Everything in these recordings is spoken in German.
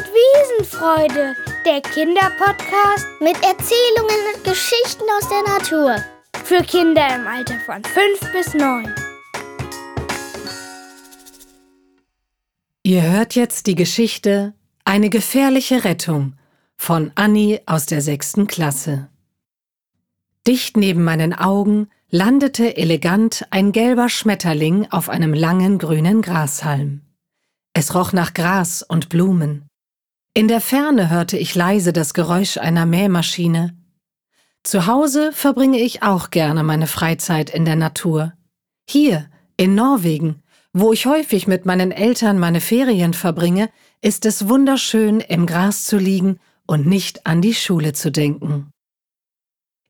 und Wiesenfreude, der Kinderpodcast mit Erzählungen und Geschichten aus der Natur. Für Kinder im Alter von 5 bis 9. Ihr hört jetzt die Geschichte Eine gefährliche Rettung von Annie aus der sechsten Klasse. Dicht neben meinen Augen landete elegant ein gelber Schmetterling auf einem langen grünen Grashalm. Es roch nach Gras und Blumen. In der Ferne hörte ich leise das Geräusch einer Mähmaschine. Zu Hause verbringe ich auch gerne meine Freizeit in der Natur. Hier, in Norwegen, wo ich häufig mit meinen Eltern meine Ferien verbringe, ist es wunderschön, im Gras zu liegen und nicht an die Schule zu denken.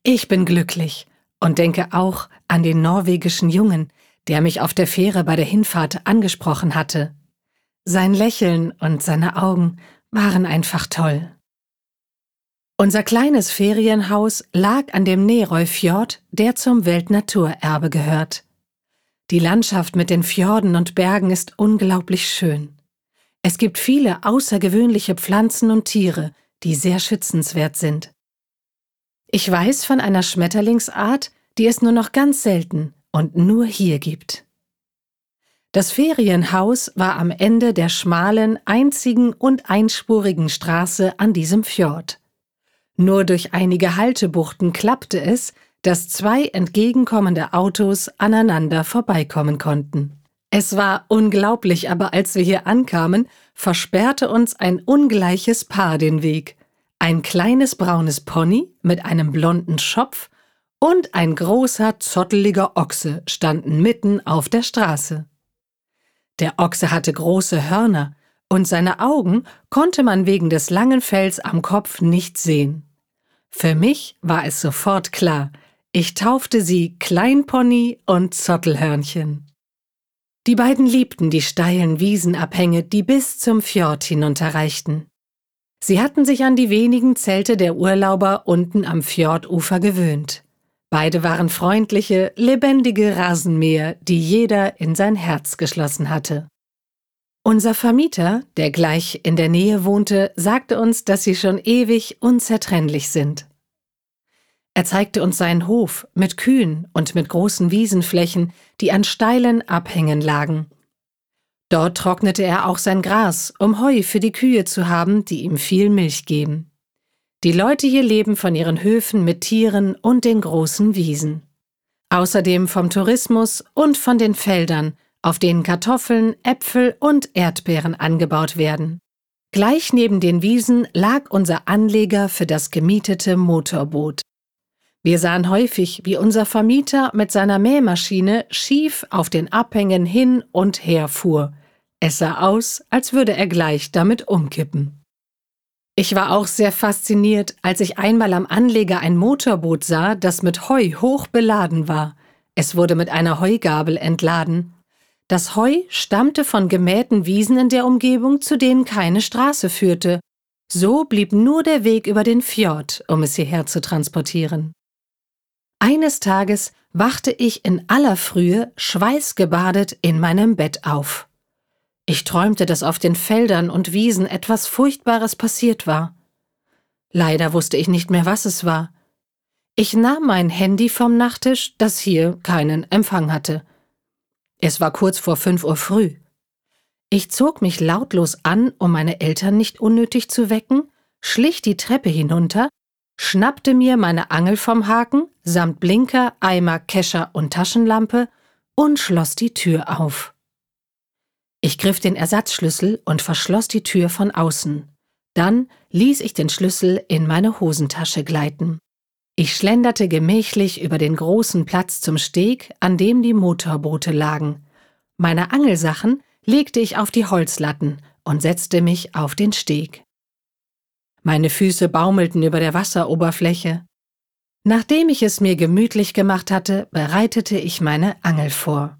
Ich bin glücklich und denke auch an den norwegischen Jungen, der mich auf der Fähre bei der Hinfahrt angesprochen hatte. Sein Lächeln und seine Augen waren einfach toll. Unser kleines Ferienhaus lag an dem Nerøy-Fjord, der zum Weltnaturerbe gehört. Die Landschaft mit den Fjorden und Bergen ist unglaublich schön. Es gibt viele außergewöhnliche Pflanzen und Tiere, die sehr schützenswert sind. Ich weiß von einer Schmetterlingsart, die es nur noch ganz selten und nur hier gibt. Das Ferienhaus war am Ende der schmalen, einzigen und einspurigen Straße an diesem Fjord. Nur durch einige Haltebuchten klappte es, dass zwei entgegenkommende Autos aneinander vorbeikommen konnten. Es war unglaublich, aber als wir hier ankamen, versperrte uns ein ungleiches Paar den Weg. Ein kleines braunes Pony mit einem blonden Schopf und ein großer, zotteliger Ochse standen mitten auf der Straße. Der Ochse hatte große Hörner, und seine Augen konnte man wegen des langen Fells am Kopf nicht sehen. Für mich war es sofort klar, ich taufte sie Kleinpony und Zottelhörnchen. Die beiden liebten die steilen Wiesenabhänge, die bis zum Fjord hinunterreichten. Sie hatten sich an die wenigen Zelte der Urlauber unten am Fjordufer gewöhnt. Beide waren freundliche, lebendige Rasenmäher, die jeder in sein Herz geschlossen hatte. Unser Vermieter, der gleich in der Nähe wohnte, sagte uns, dass sie schon ewig unzertrennlich sind. Er zeigte uns seinen Hof mit Kühen und mit großen Wiesenflächen, die an steilen Abhängen lagen. Dort trocknete er auch sein Gras, um Heu für die Kühe zu haben, die ihm viel Milch geben. Die Leute hier leben von ihren Höfen mit Tieren und den großen Wiesen. Außerdem vom Tourismus und von den Feldern, auf denen Kartoffeln, Äpfel und Erdbeeren angebaut werden. Gleich neben den Wiesen lag unser Anleger für das gemietete Motorboot. Wir sahen häufig, wie unser Vermieter mit seiner Mähmaschine schief auf den Abhängen hin und her fuhr. Es sah aus, als würde er gleich damit umkippen. Ich war auch sehr fasziniert, als ich einmal am Anleger ein Motorboot sah, das mit Heu hoch beladen war. Es wurde mit einer Heugabel entladen. Das Heu stammte von gemähten Wiesen in der Umgebung, zu denen keine Straße führte. So blieb nur der Weg über den Fjord, um es hierher zu transportieren. Eines Tages wachte ich in aller Frühe schweißgebadet in meinem Bett auf. Ich träumte, dass auf den Feldern und Wiesen etwas Furchtbares passiert war. Leider wusste ich nicht mehr, was es war. Ich nahm mein Handy vom Nachttisch, das hier keinen Empfang hatte. Es war kurz vor fünf Uhr früh. Ich zog mich lautlos an, um meine Eltern nicht unnötig zu wecken, schlich die Treppe hinunter, schnappte mir meine Angel vom Haken samt Blinker, Eimer, Kescher und Taschenlampe und schloss die Tür auf. Ich griff den Ersatzschlüssel und verschloss die Tür von außen. Dann ließ ich den Schlüssel in meine Hosentasche gleiten. Ich schlenderte gemächlich über den großen Platz zum Steg, an dem die Motorboote lagen. Meine Angelsachen legte ich auf die Holzlatten und setzte mich auf den Steg. Meine Füße baumelten über der Wasseroberfläche. Nachdem ich es mir gemütlich gemacht hatte, bereitete ich meine Angel vor.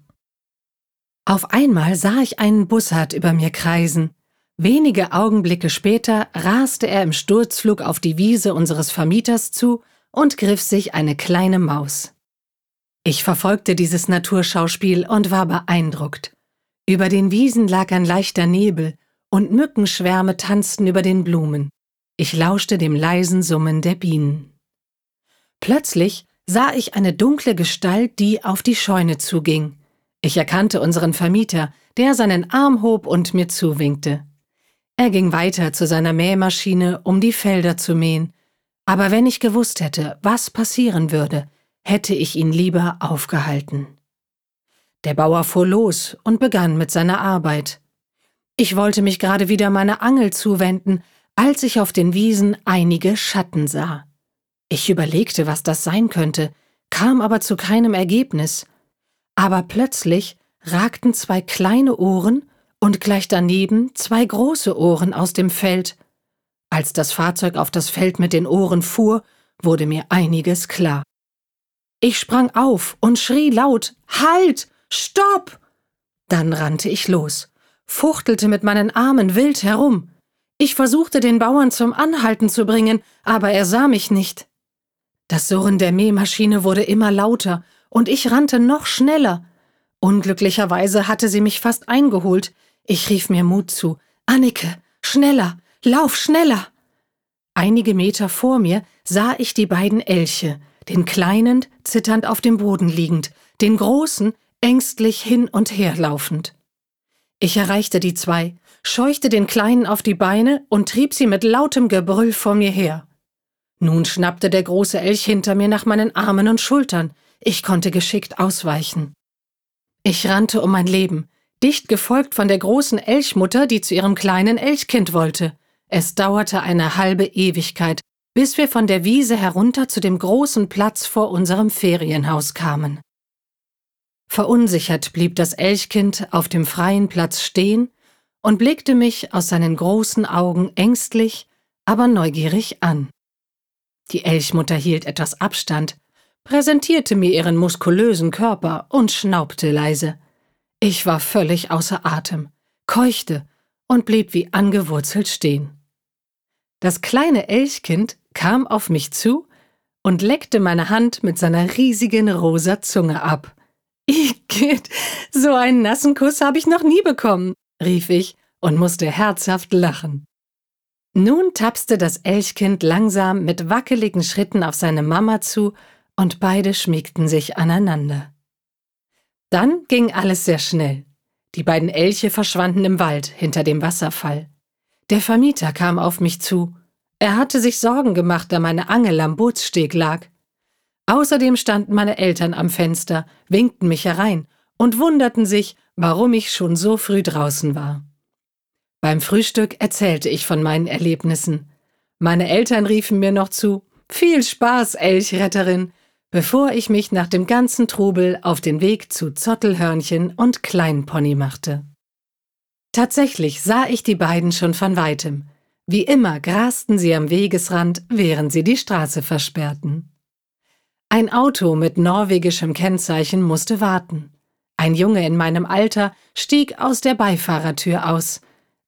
Auf einmal sah ich einen Bussard über mir kreisen. Wenige Augenblicke später raste er im Sturzflug auf die Wiese unseres Vermieters zu und griff sich eine kleine Maus. Ich verfolgte dieses Naturschauspiel und war beeindruckt. Über den Wiesen lag ein leichter Nebel, und Mückenschwärme tanzten über den Blumen. Ich lauschte dem leisen Summen der Bienen. Plötzlich sah ich eine dunkle Gestalt, die auf die Scheune zuging. Ich erkannte unseren Vermieter, der seinen Arm hob und mir zuwinkte. Er ging weiter zu seiner Mähmaschine, um die Felder zu mähen, aber wenn ich gewusst hätte, was passieren würde, hätte ich ihn lieber aufgehalten. Der Bauer fuhr los und begann mit seiner Arbeit. Ich wollte mich gerade wieder meiner Angel zuwenden, als ich auf den Wiesen einige Schatten sah. Ich überlegte, was das sein könnte, kam aber zu keinem Ergebnis. Aber plötzlich ragten zwei kleine Ohren und gleich daneben zwei große Ohren aus dem Feld. Als das Fahrzeug auf das Feld mit den Ohren fuhr, wurde mir einiges klar. Ich sprang auf und schrie laut Halt. Stopp. Dann rannte ich los, fuchtelte mit meinen Armen wild herum. Ich versuchte den Bauern zum Anhalten zu bringen, aber er sah mich nicht. Das Surren der Mähmaschine wurde immer lauter, und ich rannte noch schneller. Unglücklicherweise hatte sie mich fast eingeholt. Ich rief mir Mut zu. Annike, schneller, lauf schneller. Einige Meter vor mir sah ich die beiden Elche, den kleinen zitternd auf dem Boden liegend, den großen ängstlich hin und her laufend. Ich erreichte die zwei, scheuchte den Kleinen auf die Beine und trieb sie mit lautem Gebrüll vor mir her. Nun schnappte der große Elch hinter mir nach meinen Armen und Schultern. Ich konnte geschickt ausweichen. Ich rannte um mein Leben, dicht gefolgt von der großen Elchmutter, die zu ihrem kleinen Elchkind wollte. Es dauerte eine halbe Ewigkeit, bis wir von der Wiese herunter zu dem großen Platz vor unserem Ferienhaus kamen. Verunsichert blieb das Elchkind auf dem freien Platz stehen und blickte mich aus seinen großen Augen ängstlich, aber neugierig an. Die Elchmutter hielt etwas Abstand, präsentierte mir ihren muskulösen Körper und schnaubte leise. Ich war völlig außer Atem, keuchte und blieb wie angewurzelt stehen. Das kleine Elchkind kam auf mich zu und leckte meine Hand mit seiner riesigen rosa Zunge ab. Igitt, so einen nassen Kuss habe ich noch nie bekommen, rief ich und musste herzhaft lachen. Nun tapste das Elchkind langsam mit wackeligen Schritten auf seine Mama zu und beide schmiegten sich aneinander. Dann ging alles sehr schnell. Die beiden Elche verschwanden im Wald hinter dem Wasserfall. Der Vermieter kam auf mich zu. Er hatte sich Sorgen gemacht, da meine Angel am Bootssteg lag. Außerdem standen meine Eltern am Fenster, winkten mich herein und wunderten sich, warum ich schon so früh draußen war. Beim Frühstück erzählte ich von meinen Erlebnissen. Meine Eltern riefen mir noch zu Viel Spaß, Elchretterin, bevor ich mich nach dem ganzen Trubel auf den Weg zu Zottelhörnchen und Kleinpony machte. Tatsächlich sah ich die beiden schon von weitem. Wie immer grasten sie am Wegesrand, während sie die Straße versperrten. Ein Auto mit norwegischem Kennzeichen musste warten. Ein Junge in meinem Alter stieg aus der Beifahrertür aus,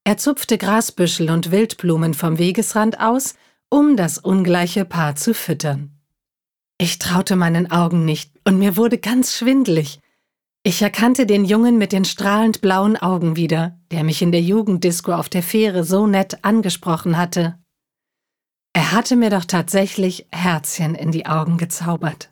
er zupfte Grasbüschel und Wildblumen vom Wegesrand aus, um das ungleiche Paar zu füttern. Ich traute meinen Augen nicht und mir wurde ganz schwindlig. Ich erkannte den Jungen mit den strahlend blauen Augen wieder, der mich in der Jugenddisco auf der Fähre so nett angesprochen hatte. Er hatte mir doch tatsächlich Herzchen in die Augen gezaubert.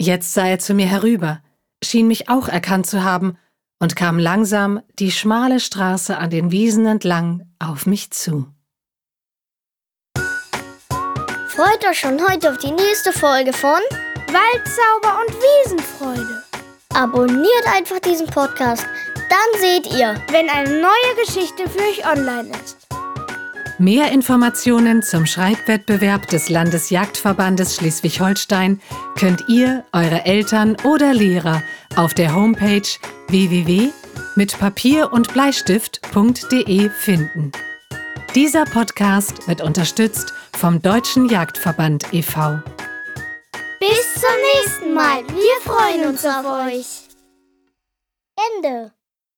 Jetzt sah er zu mir herüber, schien mich auch erkannt zu haben und kam langsam die schmale Straße an den Wiesen entlang auf mich zu. Freut euch schon heute auf die nächste Folge von Waldzauber und Wiesenfreude. Abonniert einfach diesen Podcast, dann seht ihr, wenn eine neue Geschichte für euch online ist. Mehr Informationen zum Schreibwettbewerb des Landesjagdverbandes Schleswig-Holstein könnt ihr, eure Eltern oder Lehrer auf der Homepage www.mitpapier und Bleistift.de finden. Dieser Podcast wird unterstützt vom Deutschen Jagdverband e.V. Bis zum nächsten Mal. Wir freuen uns auf euch. Ende.